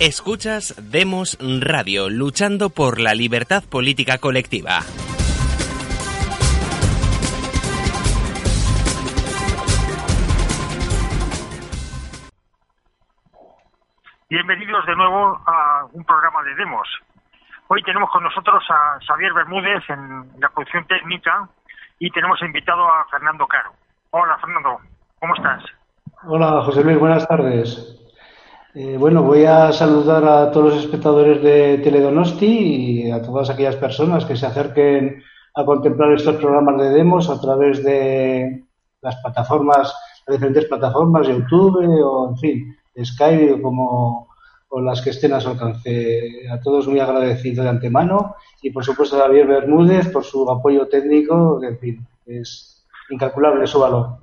Escuchas Demos Radio, luchando por la libertad política colectiva. Bienvenidos de nuevo a un programa de Demos. Hoy tenemos con nosotros a Xavier Bermúdez en la producción técnica y tenemos invitado a Fernando Caro. Hola Fernando, ¿cómo estás? Hola José Luis, buenas tardes. Eh, bueno, voy a saludar a todos los espectadores de Teledonosti y a todas aquellas personas que se acerquen a contemplar estos programas de demos a través de las plataformas, las diferentes plataformas, YouTube o, en fin, Skype como o las que estén a su alcance. A todos muy agradecido de antemano y, por supuesto, a Javier Bermúdez por su apoyo técnico, en fin, es incalculable su valor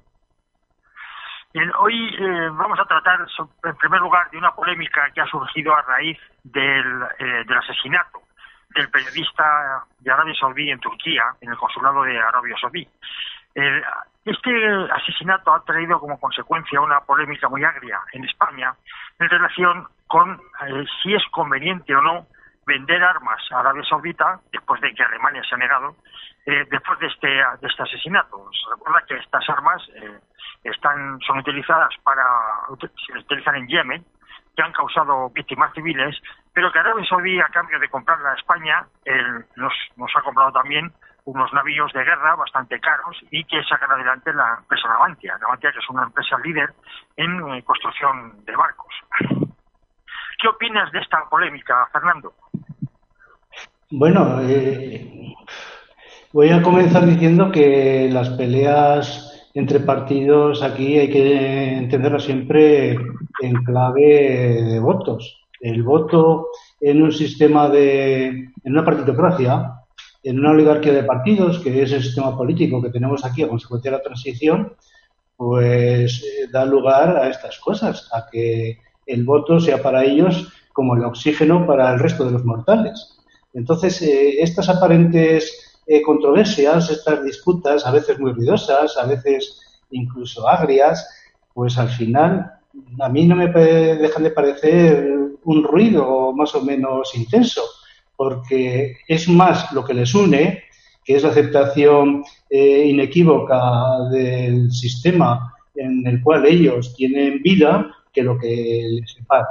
hoy eh, vamos a tratar, en primer lugar, de una polémica que ha surgido a raíz del, eh, del asesinato del periodista de Arabia Saudí en Turquía, en el consulado de Arabia Saudí. este asesinato ha traído como consecuencia una polémica muy agria en España en relación con eh, si es conveniente o no vender armas a Arabia Saudita, después de que Alemania se ha negado, después de este, de este asesinato. Se recuerda que estas armas están son utilizadas para se utilizan en Yemen que han causado víctimas civiles pero que Arabia Saudí a cambio de comprarla a España nos, nos ha comprado también unos navíos de guerra bastante caros y que sacan adelante la empresa Navantia, Navantia que es una empresa líder en eh, construcción de barcos. ¿Qué opinas de esta polémica, Fernando? Bueno, eh, voy a comenzar diciendo que las peleas entre partidos aquí hay que entenderlo siempre en clave de votos. El voto en un sistema de, en una partitocracia, en una oligarquía de partidos, que es el sistema político que tenemos aquí a consecuencia de la transición, pues eh, da lugar a estas cosas, a que el voto sea para ellos como el oxígeno para el resto de los mortales. Entonces, eh, estas aparentes eh, controversias, estas disputas, a veces muy ruidosas, a veces incluso agrias, pues al final a mí no me dejan de parecer un ruido más o menos intenso, porque es más lo que les une, que es la aceptación eh, inequívoca del sistema en el cual ellos tienen vida, que lo que les separa.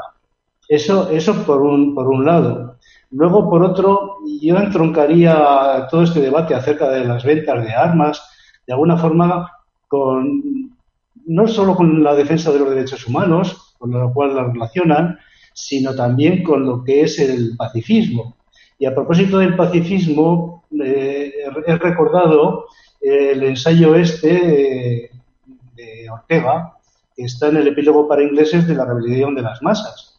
Eso, eso por un, por un lado. Luego, por otro, yo entroncaría todo este debate acerca de las ventas de armas, de alguna forma, con no solo con la defensa de los derechos humanos, con lo cual la relacionan, sino también con lo que es el pacifismo. Y a propósito del pacifismo, eh, he recordado el ensayo este de Ortega, está en el epílogo para ingleses de la rebelión de las masas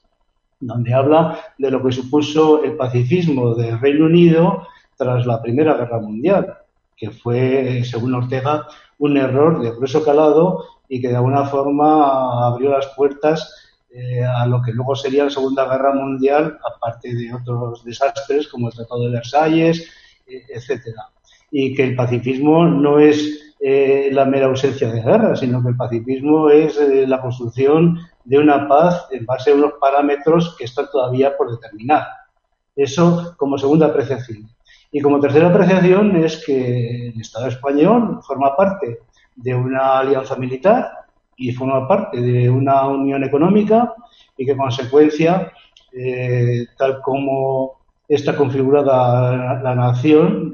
donde habla de lo que supuso el pacifismo del Reino Unido tras la Primera Guerra Mundial, que fue, según Ortega, un error de grueso calado y que de alguna forma abrió las puertas eh, a lo que luego sería la Segunda Guerra Mundial, aparte de otros desastres como el Tratado de Versalles, eh, etcétera. Y que el pacifismo no es eh, la mera ausencia de guerra, sino que el pacifismo es eh, la construcción de una paz en base a unos parámetros que están todavía por determinar. Eso como segunda apreciación. Y como tercera apreciación es que el Estado español forma parte de una alianza militar y forma parte de una unión económica y que en consecuencia, eh, tal como está configurada la, nación,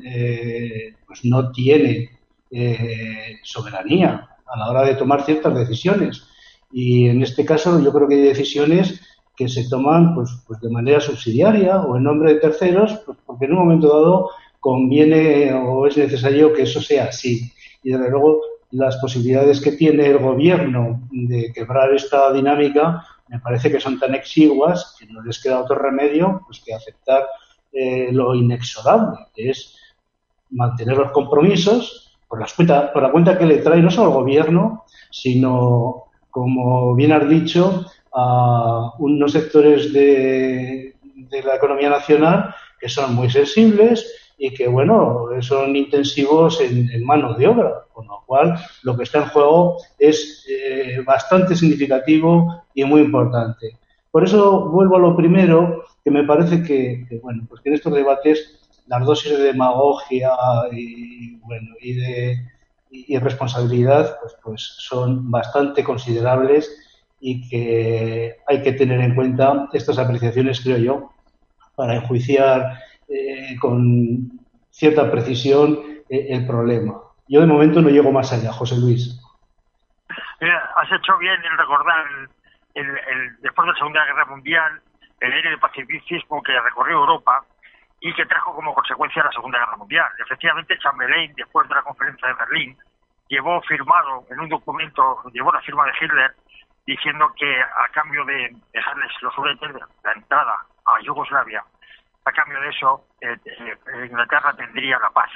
pues no tiene eh, soberanía a la hora de tomar ciertas decisiones. Y en este caso yo creo que hay decisiones que se toman pues, pues de manera subsidiaria o en nombre de terceros, pues porque en un momento dado conviene o es necesario que eso sea así. Y desde luego las posibilidades que tiene el gobierno de quebrar esta dinámica me parece que son tan exiguas que no les queda otro remedio pues que aceptar eh, lo inexorable, que es mantener los compromisos por, las cuenta, por la cuenta que le trae no solo al gobierno, sino, como bien has dicho, a unos sectores de, la economía nacional que son muy sensibles y que, bueno, son intensivos en, manos de obra, con lo cual lo que está en juego es eh, bastante significativo y muy importante. Por eso vuelvo a lo primero, que me parece que, bueno, pues que en estos debates las dosis de demagogia y, bueno, y de y responsabilidad pues, pues son bastante considerables y que hay que tener en cuenta estas apreciaciones, creo yo, para enjuiciar eh, con cierta precisión eh, el problema. Yo de momento no llego más allá, José Luis. has hecho bien en recordar el, después de la Segunda Guerra Mundial el aire de pacifismo que recorrió Europa y que trajo como consecuencia la Segunda Guerra Mundial. Efectivamente, Chamberlain, después de la conferencia de Berlín, llevó firmado en un documento, llevó la firma de Hitler diciendo que a cambio de dejarles los suretes la entrada a Yugoslavia, a cambio de eso eh, eh, Inglaterra tendría la paz.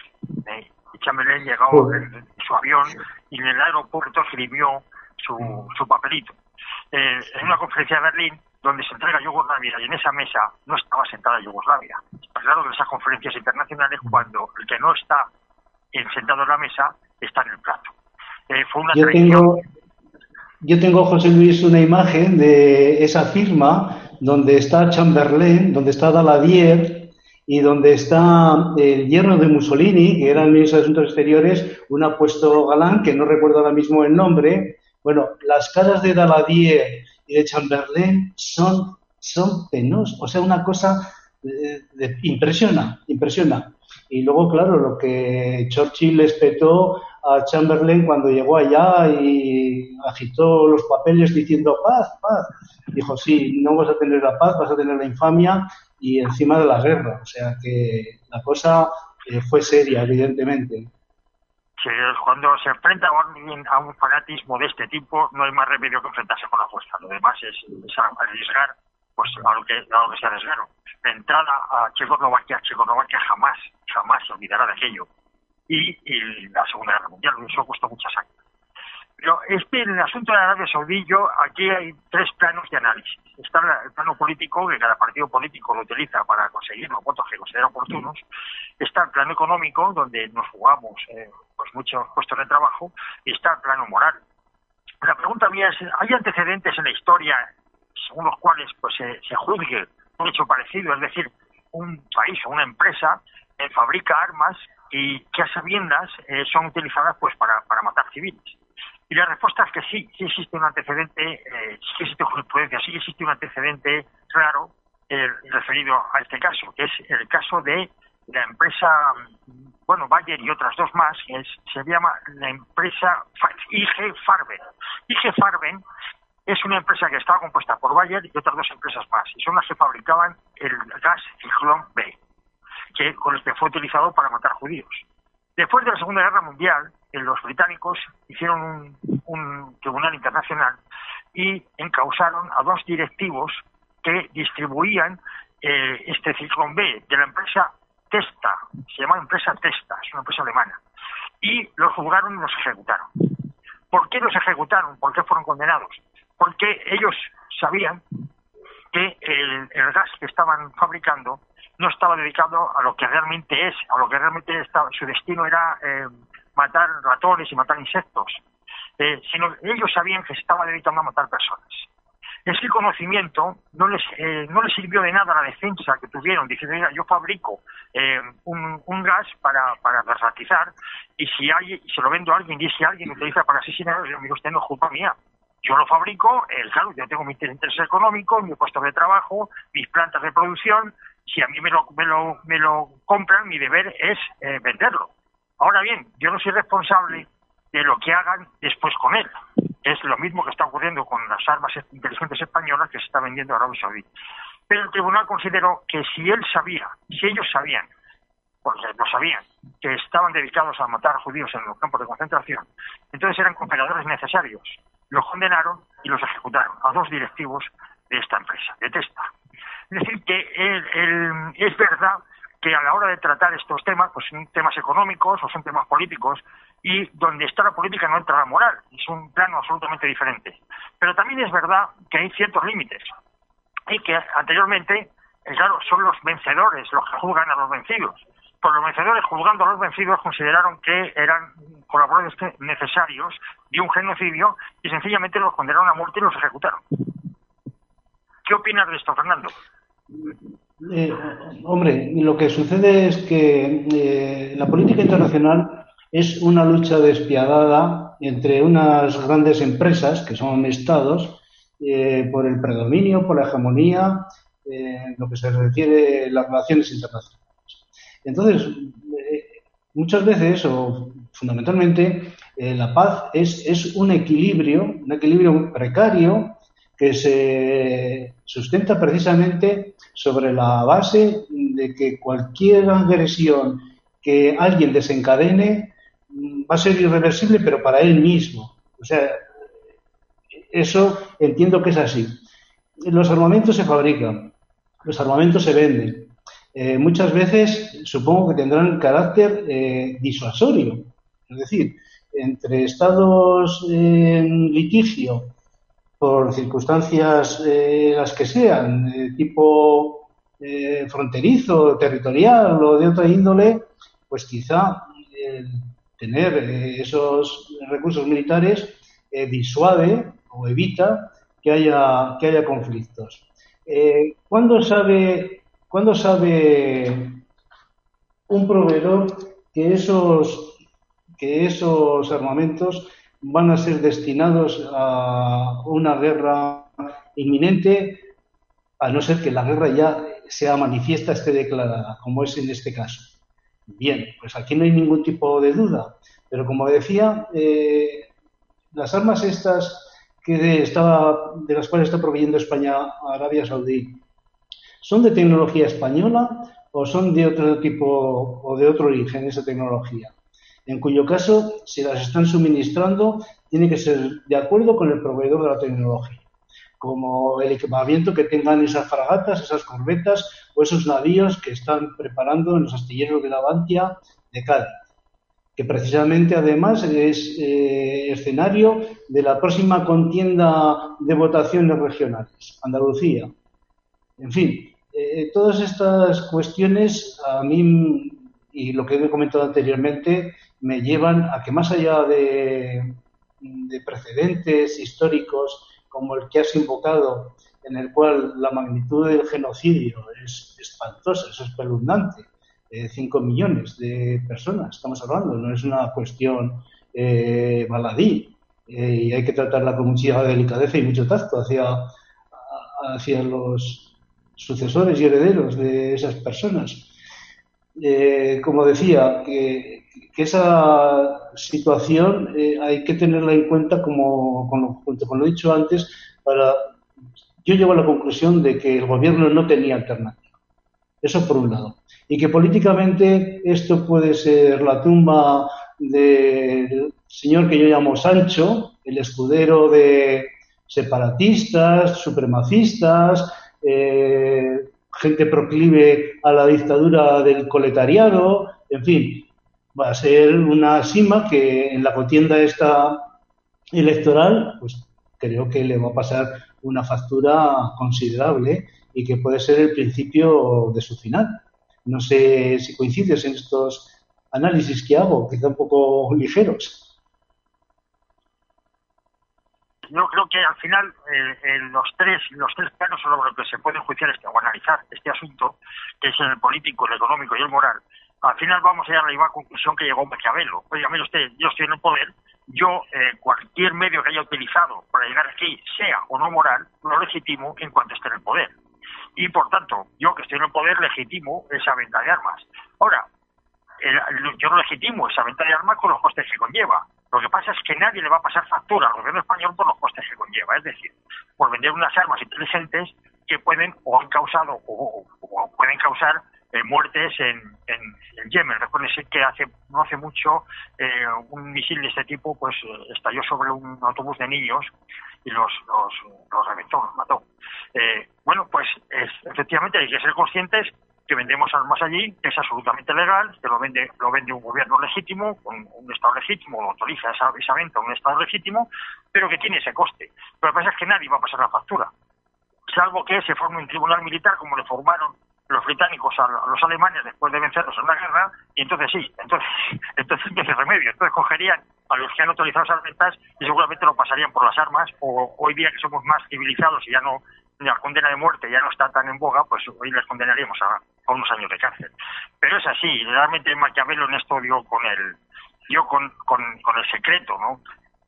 Eh, y Chamberlain llegó en, su avión y en el aeropuerto escribió su, su papelito. en una conferencia de Berlín donde se entrega Yugoslavia y en esa mesa no estaba sentada Yugoslavia. Está claro que esas conferencias internacionales cuando el que no está sentado en la mesa está en el plato. fue una yo tengo, yo tengo, José Luis, una imagen de esa firma donde está Chamberlain, donde está Daladier y donde está el yerno de Mussolini, que era el ministro de Asuntos Exteriores, un apuesto galán, que no recuerdo ahora mismo el nombre. Bueno, las caras de Daladier y de Chamberlain son, son penosas, o sea, una cosa eh, impresiona, impresiona. Y luego, claro, lo que Churchill espetó a Chamberlain cuando llegó allá y agitó los papeles diciendo paz, paz. Dijo, sí, no vas a tener la paz, vas a tener la infamia y encima de la guerra. O sea que la cosa eh, fue seria, evidentemente. Cuando se enfrenta a un, fanatismo de este tipo, no hay más remedio que enfrentarse con la fuerza. Lo demás es, arriesgar pues, a, lo que, a lo que se arriesgaron. La entrada a Checoslovaquia, Checoslovaquia jamás, jamás se olvidará de aquello y, la Segunda Guerra Mundial, eso costó mucha sangre. Pero este, en el asunto de Arabia Saudí, yo, aquí hay tres planos de análisis. Está el plano político, que cada partido político lo utiliza para conseguir los votos que considera oportunos. Está el plano económico, donde nos jugamos eh, pues muchos puestos de trabajo. Y está el plano moral. La pregunta mía es, ¿hay antecedentes en la historia según los cuales pues se, juzgue un hecho parecido? Es decir, un país o una empresa eh, fabrica armas y que a sabiendas eh, son utilizadas pues para, matar civiles. Y la respuesta es que sí, sí existe un antecedente, eh, sí existe jurisprudencia, sí existe un antecedente claro eh, referido a este caso, que es el caso de la empresa, bueno, Bayer y otras dos más, que se llama la empresa IG Farben. IG Farben es una empresa que estaba compuesta por Bayer y otras dos empresas más, y son las que fabricaban el gas Ciclón B que, con el que fue utilizado para matar judíos. Después de la Segunda Guerra Mundial, eh, los británicos hicieron un, tribunal internacional y encausaron a dos directivos que distribuían eh, este ciclón B de la empresa Testa, se llama empresa Testa, es una empresa alemana, y los juzgaron y los ejecutaron. ¿Por qué los ejecutaron? ¿Por qué fueron condenados? Porque ellos sabían que el gas que estaban fabricando no estaba dedicado a lo que realmente es, a lo que realmente estaba, su destino era eh, matar ratones y matar insectos, eh, sino ellos sabían que se estaba dedicando a matar personas. Ese conocimiento no les, eh, no les sirvió de nada la defensa que tuvieron, diciendo, yo fabrico un, un, gas para, para y si hay, se lo vendo a alguien y si alguien lo utiliza para asesinar, yo digo, usted no es culpa mía, yo lo fabrico, el, claro, yo tengo mis intereses económicos, mi puesto de trabajo, mis plantas de producción, si a mí me lo, me lo, me lo compran, mi deber es eh, venderlo. Ahora bien, yo no soy responsable de lo que hagan después con él. Es lo mismo que está ocurriendo con las armas inteligentes españolas que se está vendiendo a Arabia Saudí. Pero el tribunal consideró que si él sabía, si ellos sabían, porque lo sabían, que estaban dedicados a matar judíos en los campos de concentración, entonces eran cooperadores necesarios. Los condenaron y los ejecutaron a dos directivos de esta empresa, de Testa. Es decir, que es verdad que a la hora de tratar estos temas, pues son temas económicos o son temas políticos, y donde está la política no entra la moral, es un plano absolutamente diferente. Pero también es verdad que hay ciertos límites, y que anteriormente, eh, claro, son los vencedores los que juzgan a los vencidos. Por los vencedores, juzgando a los vencidos, consideraron que eran colaboradores necesarios de un genocidio y sencillamente los condenaron a muerte y los ejecutaron. ¿Qué opinas de esto, Fernando? Eh, hombre, lo que sucede es que eh, la política internacional es una lucha despiadada entre unas grandes empresas, que son estados, eh, por el predominio, por la hegemonía, en lo que se refiere a las relaciones internacionales. Entonces, muchas veces, o fundamentalmente, la paz es, es un equilibrio, un equilibrio precario, que se sustenta precisamente sobre la base de que cualquier agresión que alguien desencadene va a ser irreversible, pero para él mismo. O sea, eso entiendo que es así. Los armamentos se fabrican, los armamentos se venden. Eh, muchas veces supongo que tendrán carácter eh, disuasorio. Es decir, entre estados en litigio por circunstancias eh, las que sean, tipo eh, fronterizo, territorial o de otra índole, pues quizá tener eh, esos recursos militares disuade o evita que haya, que haya conflictos. ¿Cuándo sabe, ¿Cuándo sabe un proveedor que esos, que esos armamentos van a ser destinados a una guerra inminente, a no ser que la guerra ya sea manifiesta, esté declarada, como es en este caso. Bien, pues aquí no hay ningún tipo de duda, pero como decía, eh, las armas estas que estaba, de las cuales está proveyendo España Arabia Saudí, ¿son de tecnología española o son de otro tipo o de otro origen esa tecnología? en cuyo caso, si las están suministrando, tiene que ser de acuerdo con el proveedor de la tecnología, como el equipamiento que tengan esas fragatas, esas corbetas esos navíos que están preparando en los astilleros de la Bantia de Cádiz, que precisamente además es eh, escenario de la próxima contienda de votaciones regionales, Andalucía. En fin, eh, todas estas cuestiones a mí y lo que he comentado anteriormente me llevan a que más allá de, precedentes históricos como el que has invocado, en el cual la magnitud del genocidio es espantosa, es espeluznante, eh, 5 millones de personas estamos hablando, no es una cuestión eh, baladí, eh, y hay que tratarla con mucha delicadeza y mucho tacto hacia, hacia los sucesores y herederos de esas personas. Eh, como decía, que, esa situación eh, hay que tenerla en cuenta como, junto con lo dicho antes, para yo llego a la conclusión de que el gobierno no tenía alternativa. Eso por un lado. Y que políticamente esto puede ser la tumba del señor que yo llamo Sancho, el escudero de separatistas, supremacistas, eh, gente proclive a la dictadura del coletariado, en fin, va a ser una sima que en la contienda esta electoral, pues creo que le va a pasar una factura considerable y que puede ser el principio de su final. No sé si coincides en estos análisis que hago, quizá un poco ligeros. yo creo que al final eh, los tres los tres planos sobre los que se puede juiciar este, o analizar este asunto, que es el político, el económico y el moral, al final vamos a llegar a la misma conclusión que llegó Maquiavelo. Oiga, mire usted, yo estoy en el poder, yo eh, cualquier medio que haya utilizado para llegar aquí, sea o no moral, lo legitimo en cuanto esté en el poder. Y por tanto, yo que estoy en el poder legitimo esa venta de armas. Ahora, yo no legitimo esa venta de armas con los costes que conlleva. Lo que pasa es que nadie le va a pasar factura al gobierno español por los costes que conlleva, es decir, por vender unas armas inteligentes que pueden o han causado o, pueden causar eh, muertes en, en, Yemen. Recuerden que hace no hace mucho eh, un misil de este tipo pues estalló sobre un autobús de niños y los los, los reventó, los mató. Eh, bueno, pues efectivamente hay que ser conscientes que vendemos armas allí, que es absolutamente legal, que lo vende, lo vende un gobierno legítimo, un, un Estado legítimo, lo autoriza esa, esa venta un Estado legítimo, pero que tiene ese coste. Pero lo que pasa es que nadie va a pasar la factura, salvo que se forme un tribunal militar como le formaron los británicos a, los alemanes después de vencerlos en una guerra, y entonces sí, entonces, entonces no hay remedio. Entonces cogerían a los que han autorizado esas ventas y seguramente lo pasarían por las armas, o hoy día que somos más civilizados y ya no la condena de muerte ya no está tan en boga, pues hoy les condenaríamos a, unos años de cárcel. Pero es así, realmente Maquiavelo en esto dio con el, dio con, con, con el secreto, ¿no?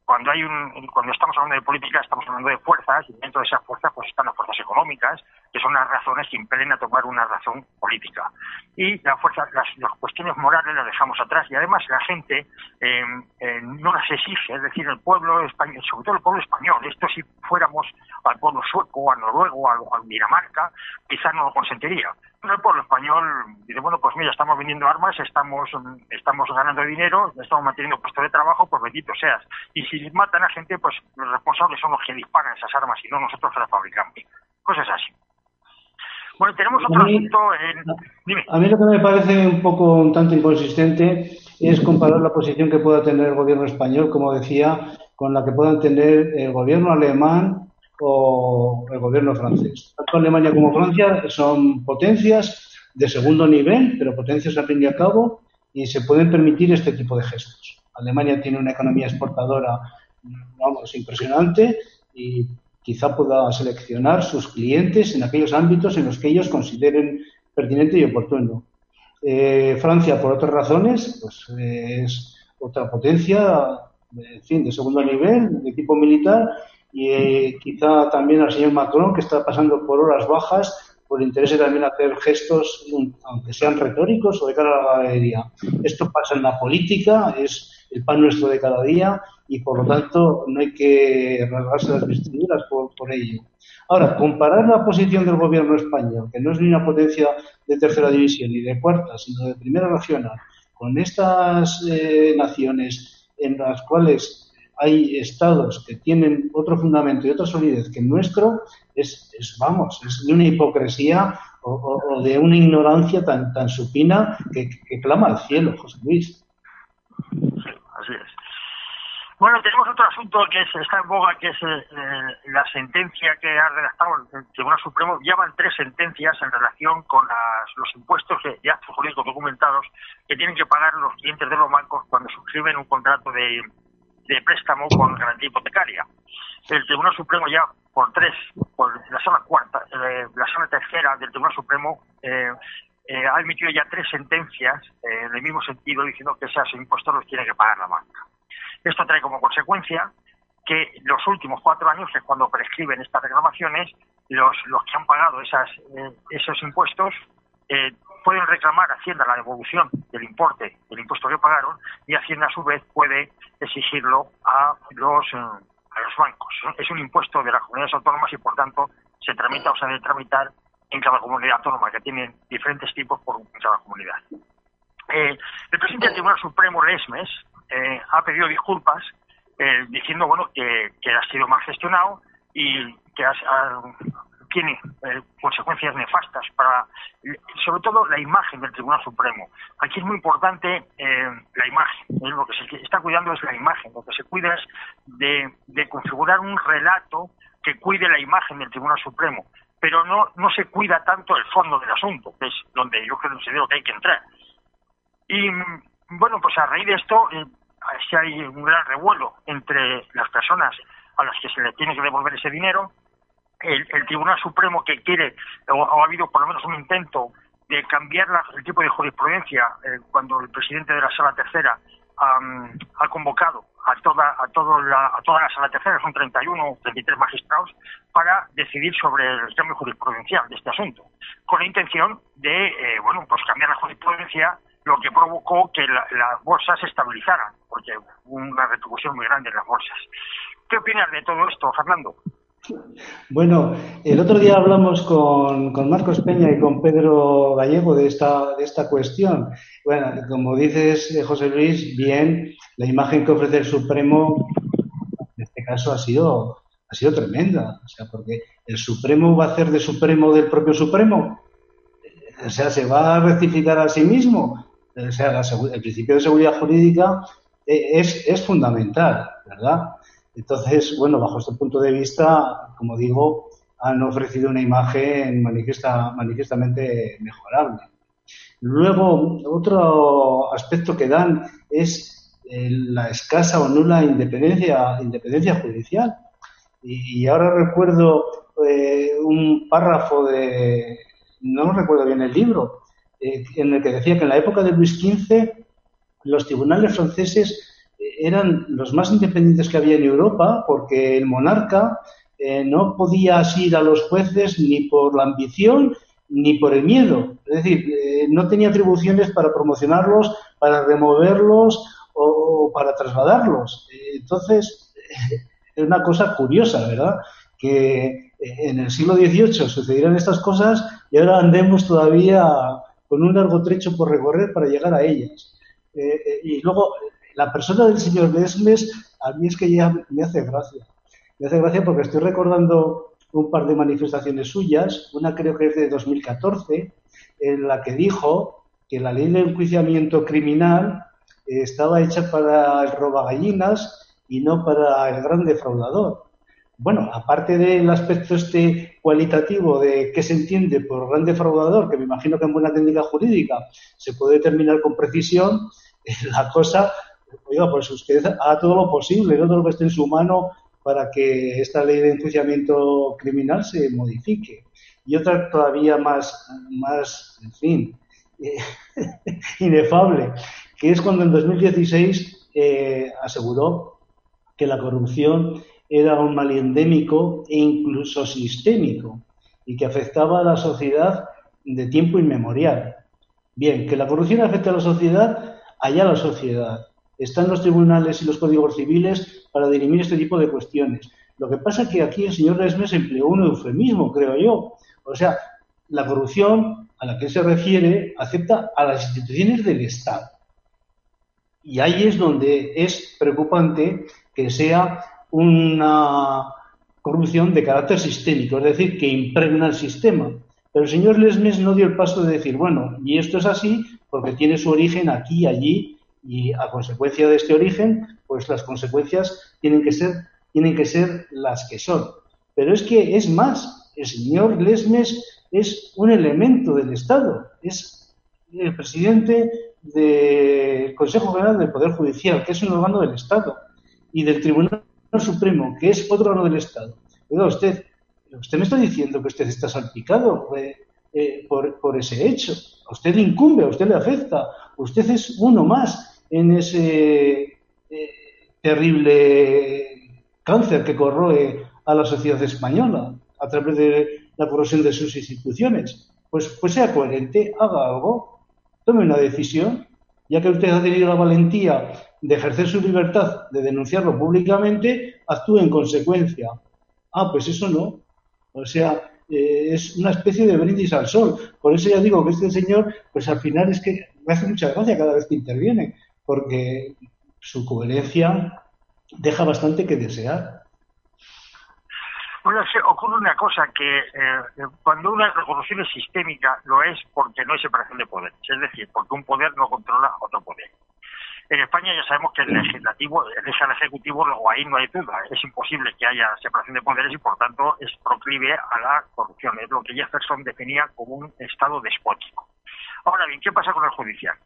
cuando hay un, cuando estamos hablando de política estamos hablando de fuerzas y dentro de esas fuerzas pues están las fuerzas económicas que son las razones que impelen a tomar una razón política y las fuerzas las, cuestiones morales las dejamos atrás y además la gente eh, eh, no las exige es decir el pueblo español sobre todo el pueblo español esto si fuéramos al pueblo sueco al noruego al, al Dinamarca quizás no lo consentiría pero el pueblo español dice, bueno, pues mira, estamos vendiendo armas, estamos estamos ganando dinero, estamos manteniendo puestos de trabajo, pues bendito seas. Y si matan a gente, pues los responsables son los que disparan esas armas y no nosotros las fabricamos. Cosas así. Bueno, tenemos otro asunto en... A mí lo que me parece un poco un tanto inconsistente es comparar la posición que pueda tener el gobierno español, como decía, con la que puedan tener el gobierno alemán o el gobierno francés. Tanto Alemania como Francia son potencias de segundo nivel, pero potencias al fin y al cabo, y se pueden permitir este tipo de gestos. Alemania tiene una economía exportadora, vamos, impresionante y quizá pueda seleccionar sus clientes en aquellos ámbitos en los que ellos consideren pertinente y oportuno. Eh, Francia, por otras razones, pues es otra potencia, en fin, de segundo nivel, de tipo militar, y eh, quizá también al señor Macron, que está pasando por horas bajas, por interés también hacer gestos, aunque sean retóricos o de cara a la galería. Esto pasa en la política, es el pan nuestro de cada día y por lo tanto no hay que rasgarse las vestiduras por, ello. Ahora, comparar la posición del gobierno español, que no es ni una potencia de tercera división ni de cuarta, sino de primera regional, con estas eh, naciones en las cuales hay estados que tienen otro fundamento y otra solidez que el nuestro, es, vamos, es de una hipocresía o, de una ignorancia tan supina que, clama al cielo, José Luis. Es. Bueno, tenemos otro asunto que está en boga, que es eh, la sentencia que ha redactado el Tribunal Supremo. Ya van tres sentencias en relación con los impuestos de actos jurídicos documentados que tienen que pagar los clientes de los bancos cuando suscriben un contrato de, de préstamo con garantía hipotecaria. El Tribunal Supremo ya por tres, por la sala cuarta, eh, la sala tercera del Tribunal Supremo eh, eh, ha emitido ya tres sentencias en el mismo sentido diciendo que esos impuestos los tiene que pagar la banca. Esto trae como consecuencia que los últimos cuatro años, que es cuando prescriben estas reclamaciones, los, los que han pagado esas, esos impuestos pueden reclamar a Hacienda la devolución del importe del impuesto que pagaron y Hacienda a su vez puede exigirlo a los eh, a los bancos. Es un impuesto de las comunidades autónomas y por tanto se tramita o se debe tramitar en cada comunidad autónoma, que tiene diferentes tipos por cada comunidad. Eh, el presidente del Tribunal Supremo, Lesmes, eh, ha pedido disculpas diciendo bueno que, que ha sido mal gestionado y que ha, tiene eh, consecuencias nefastas para, sobre todo, la imagen del Tribunal Supremo. Aquí es muy importante eh, la imagen. Lo que se está cuidando es la imagen. Lo que se cuida es de, configurar un relato que cuide la imagen del Tribunal Supremo. Pero no, no se cuida tanto el fondo del asunto, que es donde yo creo que hay que entrar. Y bueno, pues a raíz de esto, eh, si hay un gran revuelo entre las personas a las que se le tiene que devolver ese dinero el, Tribunal Supremo que quiere, o, ha habido por lo menos un intento de cambiar el tipo de jurisprudencia eh, cuando el presidente de la Sala Tercera ha convocado a toda a toda la, a toda la Sala Tercera, son 31 o 33 magistrados, para decidir sobre el cambio jurisprudencial de este asunto, con la intención de eh, bueno pues cambiar la jurisprudencia, lo que provocó que las bolsas se estabilizaran, porque hubo una repercusión muy grande en las bolsas. ¿Qué opinas de todo esto, Fernando? Bueno, el otro día hablamos con, Marcos Peña y con Pedro Gallego de esta, de esta cuestión. Bueno, como dices, eh, José Luis, bien, la imagen que ofrece el Supremo en este caso ha sido, ha sido tremenda. O sea, porque el Supremo va a hacer de Supremo del propio Supremo. O sea, se va a rectificar a sí mismo. O sea, el principio de seguridad jurídica eh, es, es fundamental, ¿verdad? Entonces, bueno, bajo este punto de vista, como digo, han ofrecido una imagen manifiesta, manifiestamente mejorable. Luego, otro aspecto que dan es eh, la escasa o nula independencia, independencia judicial. Y, ahora recuerdo eh, un párrafo de, no recuerdo bien el libro, eh, en el que decía que en la época de Luis XV los tribunales franceses eran los más independientes que había en Europa porque el monarca no podía asir a los jueces ni por la ambición ni por el miedo. Es decir, no tenía atribuciones para promocionarlos, para removerlos o, para trasladarlos. entonces, es una cosa curiosa, ¿verdad? Que en el siglo XVIII sucedieran estas cosas y ahora andemos todavía con un largo trecho por recorrer para llegar a ellas. Eh, eh, y luego, la persona del señor Lesmes, a mí es que ya me hace gracia. Me hace gracia porque estoy recordando un par de manifestaciones suyas, una creo que es de 2014, en la que dijo que la ley de enjuiciamiento criminal estaba hecha para el robagallinas y no para el gran defraudador. Bueno, aparte del aspecto este cualitativo de qué se entiende por gran defraudador, que me imagino que en buena técnica jurídica se puede determinar con precisión, la cosa, oiga, pues usted haga todo lo posible, todo lo que esté en su mano para que esta ley de enjuiciamiento criminal se modifique. Y otra todavía más, más en fin, inefable, que es cuando en 2016 eh, aseguró que la corrupción era un mal endémico e incluso sistémico y que afectaba a la sociedad de tiempo inmemorial. Bien, que la corrupción afecta a la sociedad, allá la sociedad. Están los tribunales y los códigos civiles para dirimir este tipo de cuestiones. Lo que pasa es que aquí el señor Lesmes empleó un eufemismo, creo yo. O sea, la corrupción a la que se refiere afecta a las instituciones del Estado. Y ahí es donde es preocupante que sea una corrupción de carácter sistémico, es decir, que impregna el sistema. Pero el señor Lesmes no dio el paso de decir, bueno, y esto es así porque tiene su origen aquí, allí, y a consecuencia de este origen, pues las consecuencias tienen que ser, tienen que ser las que son. Pero es que es más, el señor Lesmes es un elemento del Estado, es el presidente del Consejo General del Poder Judicial, que es un órgano del Estado, y del Tribunal Supremo, que es otro órgano del Estado. Oiga, usted, usted me está diciendo que usted está salpicado eh, eh, por, ese hecho. A usted le incumbe, a usted le afecta. Usted es uno más en ese eh, terrible cáncer que corroe a la sociedad española a través de la corrosión de sus instituciones. Pues, pues sea coherente, haga algo, tome una decisión, ya que usted ha tenido la valentía de ejercer su libertad de denunciarlo públicamente, actúe en consecuencia. Ah, pues eso no. O sea, eh, es una especie de brindis al sol. Por eso ya digo que este señor, pues al final es que me hace mucha gracia cada vez que interviene, porque su coherencia deja bastante que desear. Bueno, ocurre una cosa, que eh, cuando una revolución es sistémica, lo es porque no hay separación de poderes, es decir, porque un poder no controla otro poder. En España ya sabemos que el legislativo deja al ejecutivo, luego ahí no hay duda. Es imposible que haya separación de poderes y por tanto es proclive a la corrupción. Es lo que Jefferson definía como un estado despótico. Ahora bien, ¿qué pasa con el judicial?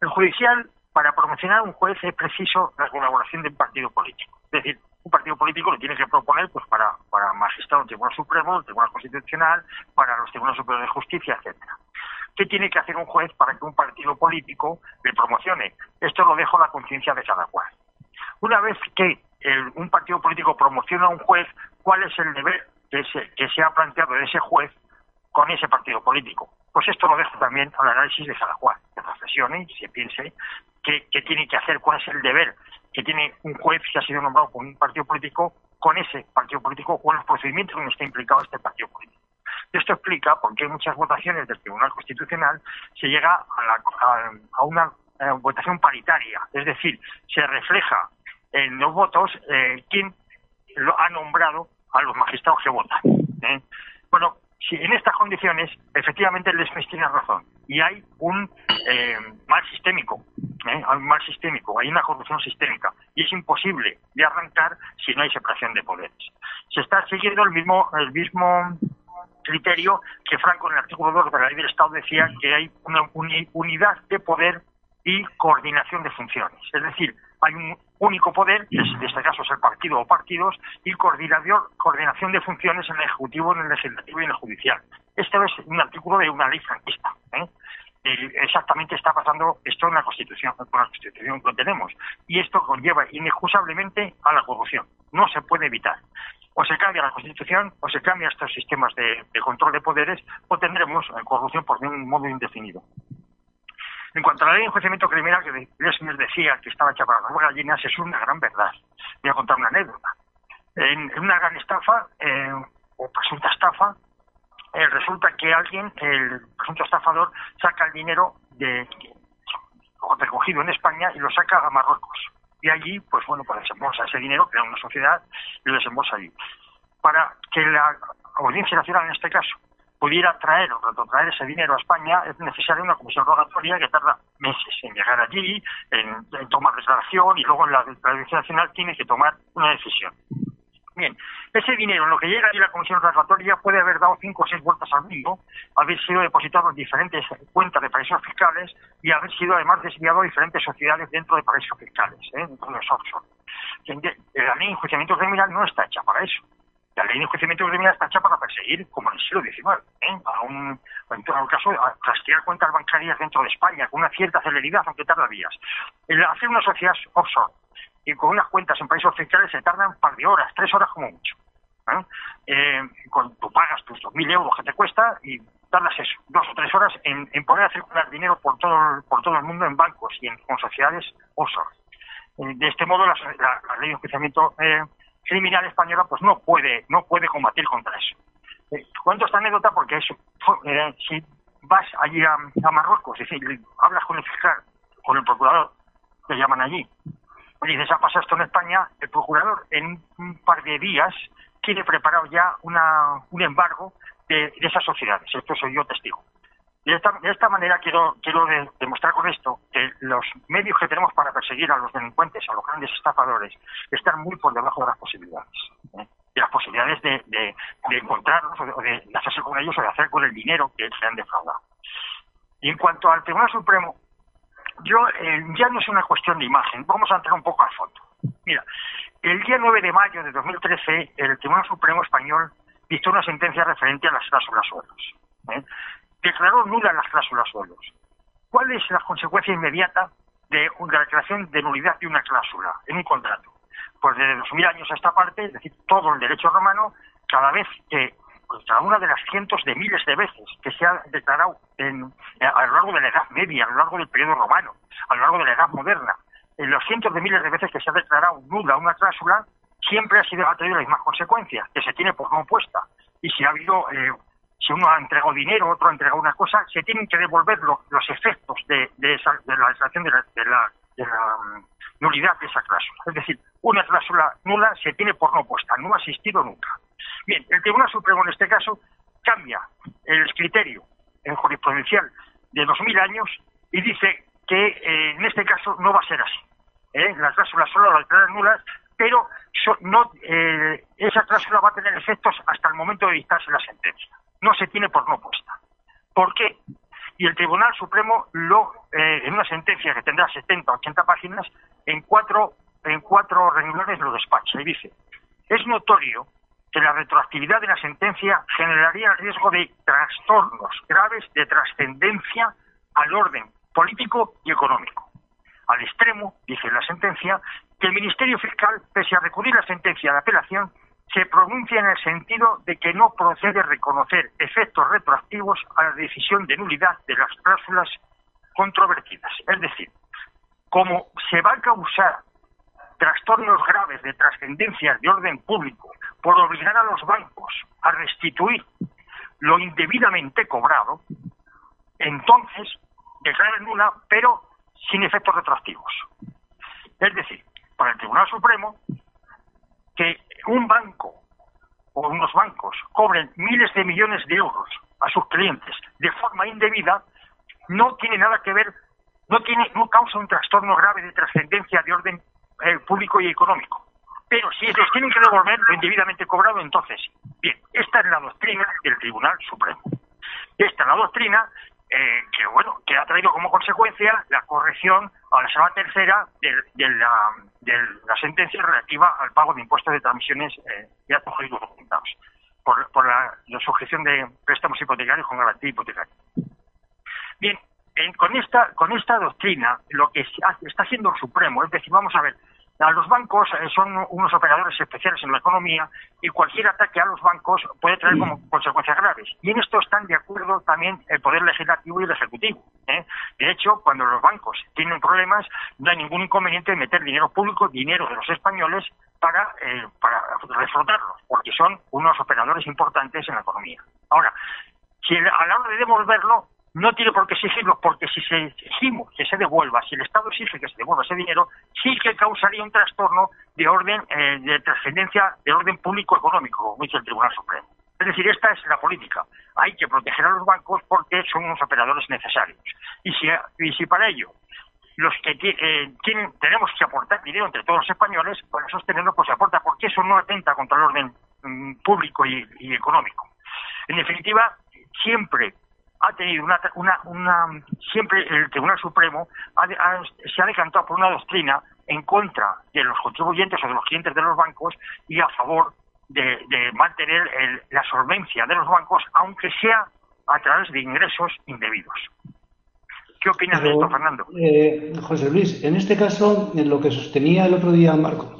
El judicial, para promocionar un juez es preciso la colaboración de un partido político. Es decir, un partido político lo tiene que proponer pues para, para magistrado del Tribunal Supremo, del Tribunal Constitucional, para los Tribunales Superiores de Justicia, etcétera. ¿Qué tiene que hacer un juez para que un partido político le promocione? Esto lo dejo a la conciencia de cada cual. Una vez que un partido político promociona a un juez, ¿cuál es el deber que se, que se ha planteado de ese juez con ese partido político? Pues esto lo dejo también al análisis de cada cual, que reflexione y se piense qué, qué tiene que hacer, cuál es el deber que tiene un juez que ha sido nombrado por un partido político con ese partido político o los procedimientos en está implicado este partido político. Esto explica por qué muchas votaciones del Tribunal Constitucional se llega a, una eh, votación paritaria, es decir, se refleja en los votos eh, quién lo ha nombrado a los magistrados que votan. ¿eh? Bueno, si en estas condiciones, efectivamente, el Lesmes tiene razón y hay un mal sistémico, hay un mal sistémico, hay una corrupción sistémica y es imposible de arrancar si no hay separación de poderes. Se está siguiendo el mismo, el mismo criterio que Franco en el artículo 2 de la ley del Estado decía que hay una unidad de poder y coordinación de funciones. Es decir, hay un único poder, que en este caso es el partido o partidos, y coordinación de funciones en el Ejecutivo, en el Legislativo y en el Judicial. Este es un artículo de una ley franquista. ¿eh? exactamente está pasando esto en la Constitución, con la Constitución que tenemos. Y esto conlleva inexcusablemente a la corrupción. No se puede evitar. O se cambia la Constitución, o se cambia estos sistemas de, control de poderes, o tendremos corrupción por un modo indefinido. En cuanto a la ley de enjuiciamiento criminal, que les decía que estaba hecha para las gallinas, es una gran verdad. Voy a contar una anécdota. En, una gran estafa, o presunta estafa, eh, resulta que alguien, el presunto estafador, saca el dinero de recogido en España y lo saca a Marruecos. Y allí, pues bueno, pues desembolsa ese dinero, crea una sociedad y lo desembolsa allí. Para que la Audiencia Nacional, en este caso, pudiera traer o retrotraer ese dinero a España, es necesaria una comisión rogatoria que tarda meses en llegar allí, en, tomar declaración y luego la, la Audiencia Nacional tiene que tomar una decisión. Bien, ese dinero en lo que llega a la Comisión Regulatoria puede haber dado cinco o seis vueltas al mundo, haber sido depositado en diferentes cuentas de paraísos fiscales y haber sido además desviado a diferentes sociedades dentro de paraísos fiscales, ¿eh? dentro de offshore. La ley de enjuiciamiento criminal no está hecha para eso. La ley de enjuiciamiento criminal está hecha para perseguir, como en el siglo XIX, ¿eh? a un, en todo caso, a rastrear cuentas bancarias dentro de España con una cierta celeridad, aunque tarda días. El hacer una sociedad offshore y con unas cuentas en países fiscales se tardan un par de horas, tres horas como mucho. ¿eh? Eh, con, tú pagas tus 2.000 euros que te cuesta y tardas eso, dos o tres horas en, poder a circular dinero por todo, por todo el mundo en bancos y en con sociedades offshore. Eh, de este modo, la, ley de enjuiciamiento criminal española pues no puede no puede combatir contra eso. cuento esta anécdota porque eso, si vas allí a, Marruecos, es hablas con el fiscal, con el procurador, que llaman allí, y dices, ha pasado esto en España, el procurador en un par de días tiene preparado ya una, un embargo de, esas sociedades. Esto soy yo testigo. De esta, de esta manera quiero, quiero demostrar con esto que los medios que tenemos para perseguir a los delincuentes, a los grandes estafadores, están muy por debajo de las posibilidades. ¿eh? De las posibilidades de, de, encontrarlos o de, hacerse con ellos o de hacer con el dinero que se han defraudado. Y en cuanto al Tribunal Supremo, yo eh, ya no es una cuestión de imagen, vamos a entrar un poco al fondo. Mira, el día 9 de mayo de 2013, el Tribunal Supremo Español dictó una sentencia referente a las cláusulas suelos. ¿eh? Declaró nulas las cláusulas suelos. ¿Cuál es la consecuencia inmediata de, la creación de nulidad de una cláusula en un contrato? Pues desde 2000 años a esta parte, es decir, todo el derecho romano, cada vez que pues, cada una de las cientos de miles de veces que se ha declarado en, a lo largo de la Edad Media, a lo largo del periodo romano, a lo largo de la Edad Moderna, en los cientos de miles de veces que se ha declarado nula una cláusula, siempre ha sido ha tenido las mismas consecuencias, que se tiene por no opuesta. Y si ha habido, eh, si uno ha entregado dinero, otro ha entregado una cosa, se tienen que devolver los efectos de, esa, de la declaración de la, de la, de la mm, nulidad de esa cláusula. Es decir, una cláusula nula se tiene por no opuesta, no ha existido nunca. Bien, el Tribunal Supremo en este caso cambia el criterio en jurisprudencial de 2.000 años y dice que eh, en este caso no va a ser así. ¿eh? Las cláusulas solo las declaran nulas, pero eh, esa cláusula va a tener efectos hasta el momento de dictarse la sentencia. No se tiene por no puesta. ¿Por qué? Y el Tribunal Supremo lo, en una sentencia que tendrá 70 o 80 páginas, en cuatro, en cuatro renglones lo despacha y dice, es notorio que la retroactividad de la sentencia generaría el riesgo de trastornos graves de trascendencia al orden político y económico. Al extremo, dice la sentencia, que el Ministerio Fiscal, pese a recurrir la sentencia de apelación, se pronuncia en el sentido de que no procede reconocer efectos retroactivos a la decisión de nulidad de las cláusulas controvertidas. Es decir, como se va a causar trastornos graves de trascendencia de orden público por obligar a los bancos a restituir lo indebidamente cobrado, entonces declaran nula, pero sin efectos retroactivos. Es decir, para el Tribunal Supremo, que un banco o unos bancos cobren miles de millones de euros a sus clientes de forma indebida, no tiene nada que ver, no tiene, no causa un trastorno grave de trascendencia de orden eh, público y económico. Pero si ellos tienen que devolver lo indebidamente cobrado, entonces, bien, esta es la doctrina del Tribunal Supremo. Esta es la doctrina eh, que bueno, que ha traído como consecuencia la corrección a la sala tercera de, la, de la sentencia relativa al pago de impuestos de transmisiones eh, de actos jurídicos por, por la, sujeción de préstamos hipotecarios con garantía hipotecaria. Bien, con esta con esta doctrina lo que está haciendo el Supremo es decir, vamos a ver, los bancos eh, son unos operadores especiales en la economía y cualquier ataque a los bancos puede traer como consecuencias graves. Y en esto están de acuerdo también el Poder Legislativo y el Ejecutivo. ¿eh? De hecho, cuando los bancos tienen problemas, no hay ningún inconveniente en meter dinero público, dinero de los españoles, para, eh, para reflotarlos, porque son unos operadores importantes en la economía. Ahora, si a la hora de devolverlo, no tiene por qué exigirlo, porque si se exigimos que se devuelva, si el Estado exige que se devuelva ese dinero, sí que causaría un trastorno de orden, eh, de trascendencia de orden público económico, como dice el Tribunal Supremo. Es decir, esta es la política. Hay que proteger a los bancos porque son unos operadores necesarios. Y si, y si para ello los que eh, tienen, tenemos que aportar dinero entre todos los españoles, para sostenerlo, pues se aporta, porque eso no atenta contra el orden mm, público y económico. En definitiva, siempre ha tenido una, una, siempre el Tribunal Supremo se ha decantado por una doctrina en contra de los contribuyentes o de los clientes de los bancos y a favor de, mantener la solvencia de los bancos, aunque sea a través de ingresos indebidos. ¿Qué opinas de esto, Fernando? Eh, José Luis, en este caso, en lo que sostenía el otro día Marco,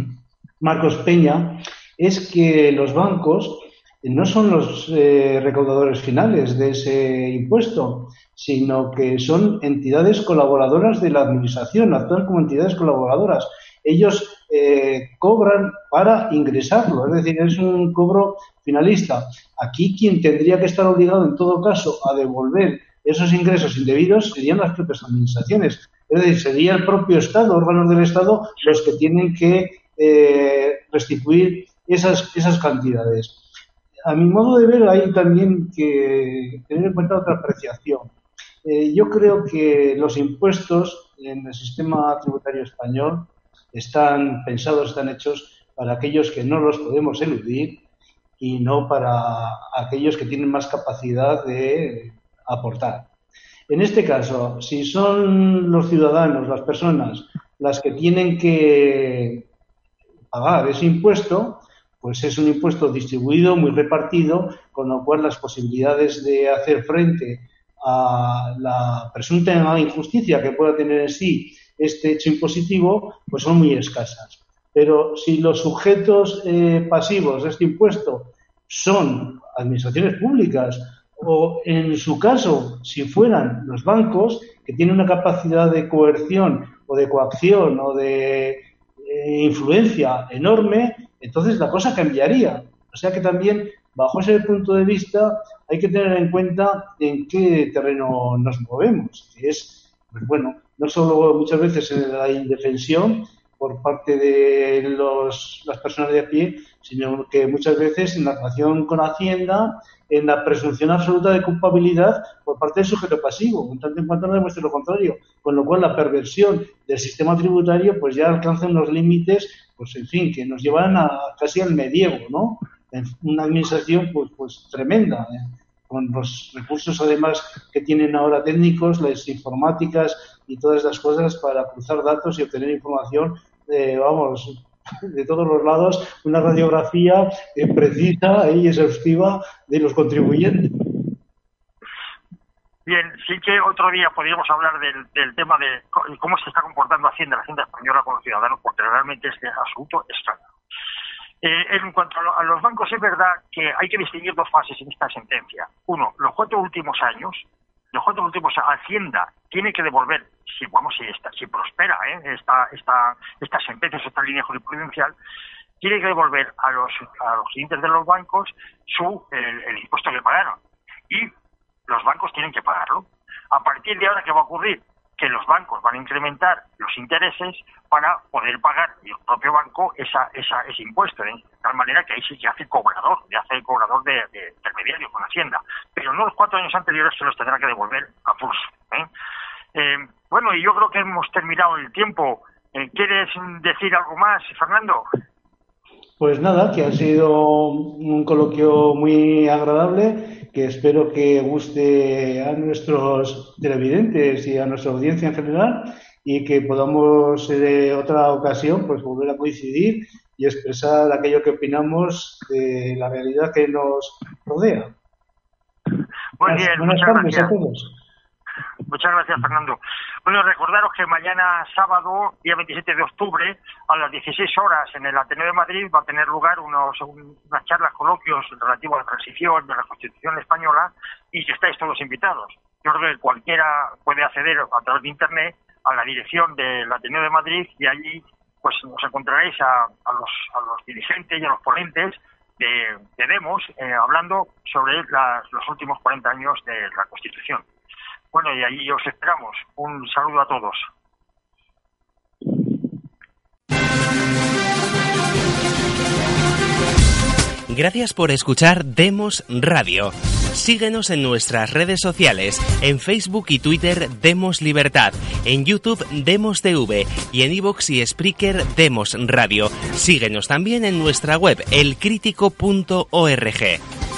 Marcos Peña es que los bancos no son los eh, recaudadores finales de ese impuesto, sino que son entidades colaboradoras de la Administración, actúan como entidades colaboradoras. Ellos eh, cobran para ingresarlo, es decir, es un cobro finalista. Aquí quien tendría que estar obligado en todo caso a devolver esos ingresos indebidos serían las propias administraciones. Es decir, sería el propio Estado, órganos del Estado, los que tienen que eh, restituir esas, esas cantidades a mi modo de ver hay también que tener en cuenta otra apreciación. Eh, yo creo que los impuestos en el sistema tributario español están pensados, están hechos para aquellos que no los podemos eludir y no para aquellos que tienen más capacidad de aportar. En este caso, si son los ciudadanos, las personas, las que tienen que pagar ese impuesto, pues es un impuesto distribuido, muy repartido, con lo cual las posibilidades de hacer frente a la presunta injusticia que pueda tener en sí este hecho impositivo, pues son muy escasas. Pero si los sujetos eh, pasivos de este impuesto son administraciones públicas o, en su caso, si fueran los bancos, que tienen una capacidad de coerción o de coacción o de eh, influencia enorme, entonces la cosa cambiaría. O sea que también, bajo ese punto de vista, hay que tener en cuenta en qué terreno nos movemos, que es, pues bueno, no solo muchas veces en la indefensión por parte de los, las personas de a pie, sino que muchas veces en la relación con Hacienda, en la presunción absoluta de culpabilidad por parte del sujeto pasivo, en tanto en cuanto no demuestre lo contrario, con lo cual la perversión del sistema tributario pues ya alcanza unos límites pues en fin, que nos llevan a casi al medievo, ¿no? Una administración pues, pues tremenda, ¿eh? con los recursos además que tienen ahora técnicos, las informáticas y todas las cosas para cruzar datos y obtener información, vamos, de todos los lados, una radiografía eh, precisa y exhaustiva de los contribuyentes. Bien, sí que otro día podríamos hablar del, tema de cómo se está comportando Hacienda, la Hacienda española con los ciudadanos, porque realmente este asunto es claro. Eh, en cuanto a, los bancos, es verdad que hay que distinguir dos fases en esta sentencia. Uno, los cuatro últimos años, los cuatro últimos Hacienda tiene que devolver, si vamos, si, esta, si prospera ¿eh? esta, esta, esta sentencia, esta línea jurisprudencial, tiene que devolver a los, a los clientes de los bancos su el, impuesto que pagaron. Y los bancos tienen que pagarlo. A partir de ahora, ¿qué va a ocurrir? Que los bancos van a incrementar los intereses para poder pagar el propio banco esa, esa, ese impuesto, ¿eh? de tal manera que ahí sí que hace cobrador, le hace cobrador de, intermediario con Hacienda. Pero no los cuatro años anteriores se los tendrá que devolver a pulso. ¿eh? Eh, bueno, y yo creo que hemos terminado el tiempo. ¿Quieres decir algo más, Fernando? Pues nada, que ha sido un coloquio muy agradable que espero que guste a nuestros televidentes y a nuestra audiencia en general y que podamos en otra ocasión pues volver a coincidir y expresar aquello que opinamos de la realidad que nos rodea. Muy bien, buenas tardes a todos. Muchas gracias, Fernando. Bueno, recordaros que mañana sábado, día 27 de octubre, a las 16 horas en el Ateneo de Madrid va a tener lugar unos, unas charlas, coloquios relativos a la transición de la Constitución española y que estáis todos invitados. Yo creo que cualquiera puede acceder a través de Internet a la dirección del Ateneo de Madrid y allí pues nos encontraréis a, los, a los dirigentes y a los ponentes de, Demos eh, hablando sobre los últimos 40 años de la Constitución. Bueno, y ahí os esperamos. Un saludo a todos. Gracias por escuchar Demos Radio. Síguenos en nuestras redes sociales, en Facebook y Twitter Demos Libertad, en YouTube Demos TV y en iVoox y Spreaker Demos Radio. Síguenos también en nuestra web elcrítico.org.